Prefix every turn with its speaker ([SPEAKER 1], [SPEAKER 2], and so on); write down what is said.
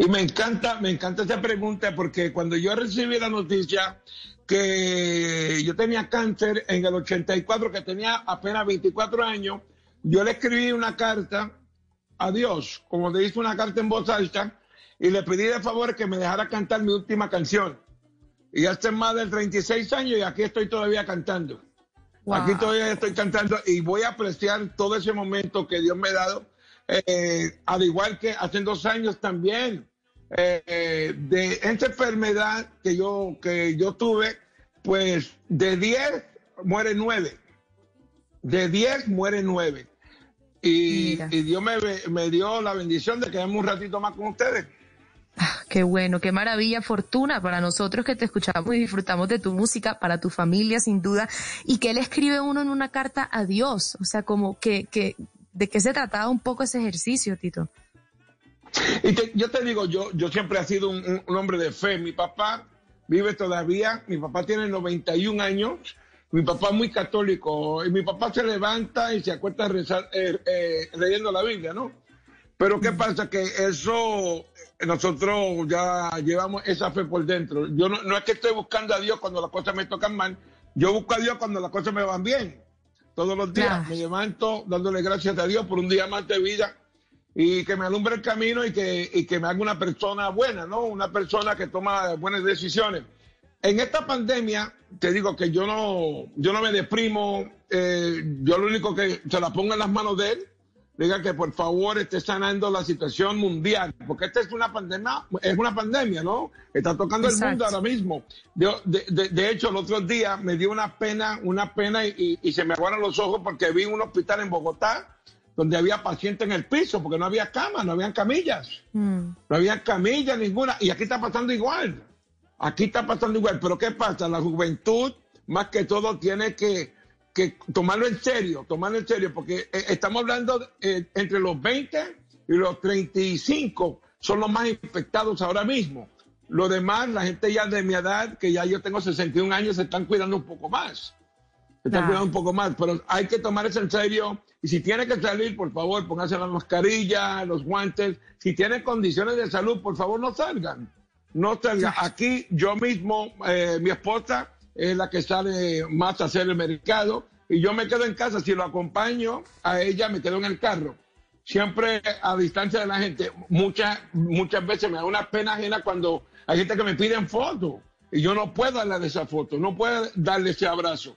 [SPEAKER 1] Y me encanta, me encanta esta pregunta porque cuando yo recibí la noticia que yo tenía cáncer en el 84, que tenía apenas 24 años, yo le escribí una carta a Dios, como le hice una carta en voz alta, y le pedí de favor que me dejara cantar mi última canción. Y hace más de 36 años y aquí estoy todavía cantando. Aquí todavía estoy cantando y voy a apreciar todo ese momento que Dios me ha dado, eh, al igual que hace dos años también eh, de esta enfermedad que yo, que yo tuve, pues de 10 muere 9. De 10 muere 9. Y, y Dios me, me, dio la bendición de quedarme un ratito más con ustedes.
[SPEAKER 2] Ah, qué bueno, qué maravilla, fortuna para nosotros que te escuchamos y disfrutamos de tu música, para tu familia sin duda, y que él escribe uno en una carta a Dios, o sea, como que, que ¿de qué se trataba un poco ese ejercicio, Tito?
[SPEAKER 1] Y te, yo te digo, yo, yo siempre he sido un, un, hombre de fe. Mi papá vive todavía, mi papá tiene 91 años, mi papá es muy católico, y mi papá se levanta y se acuesta rezar, eh, eh, leyendo la Biblia, ¿no? Pero ¿qué pasa? Que eso, nosotros ya llevamos esa fe por dentro. Yo no, no es que estoy buscando a Dios cuando las cosas me tocan mal, yo busco a Dios cuando las cosas me van bien. Todos los días
[SPEAKER 2] Claro.
[SPEAKER 1] me levanto dándole gracias a Dios por un día más de vida y que me alumbre el camino y que, y que me haga una persona buena, ¿no? Una persona que toma buenas decisiones. En esta pandemia, te digo que yo no, yo no me deprimo, eh, yo lo único que se la pongo en las manos de él, diga que por favor esté sanando la situación mundial, porque esta es una pandemia, es una pandemia, ¿no? Está tocando el mundo
[SPEAKER 2] Exacto.
[SPEAKER 1] ahora mismo. De, de- de hecho, el otro día me dio una pena, una pena y, y- y se me aguaron los ojos porque vi un hospital en Bogotá donde había pacientes en el piso, porque no había camas, no habían camillas.
[SPEAKER 2] Mm,
[SPEAKER 1] No había camilla ninguna. Y aquí está pasando igual. Aquí está pasando igual. Pero ¿qué pasa? La juventud, más que todo, tiene que, que tomarlo en serio, tomarlo en serio, porque eh, estamos hablando eh, entre los 20 y los 35 son los más infectados ahora mismo. Lo demás, la gente ya de mi edad, que ya yo tengo 61 años, se están cuidando un poco más. Se están
[SPEAKER 2] Claro.
[SPEAKER 1] cuidando un poco más, pero hay que tomar eso en serio. Y si tiene que salir, por favor, pónganse la mascarilla, los guantes. Si tienen condiciones de salud, por favor, no salgan. No salgan. Aquí yo mismo, eh, mi esposa es la que sale más a hacer el mercado y yo me quedo en casa. Si lo acompaño a ella, me quedo en el carro. Siempre a distancia de la gente. Muchas, muchas veces me da una pena ajena cuando hay gente que me piden fotos y yo no puedo darle esa foto, no puedo darle ese abrazo.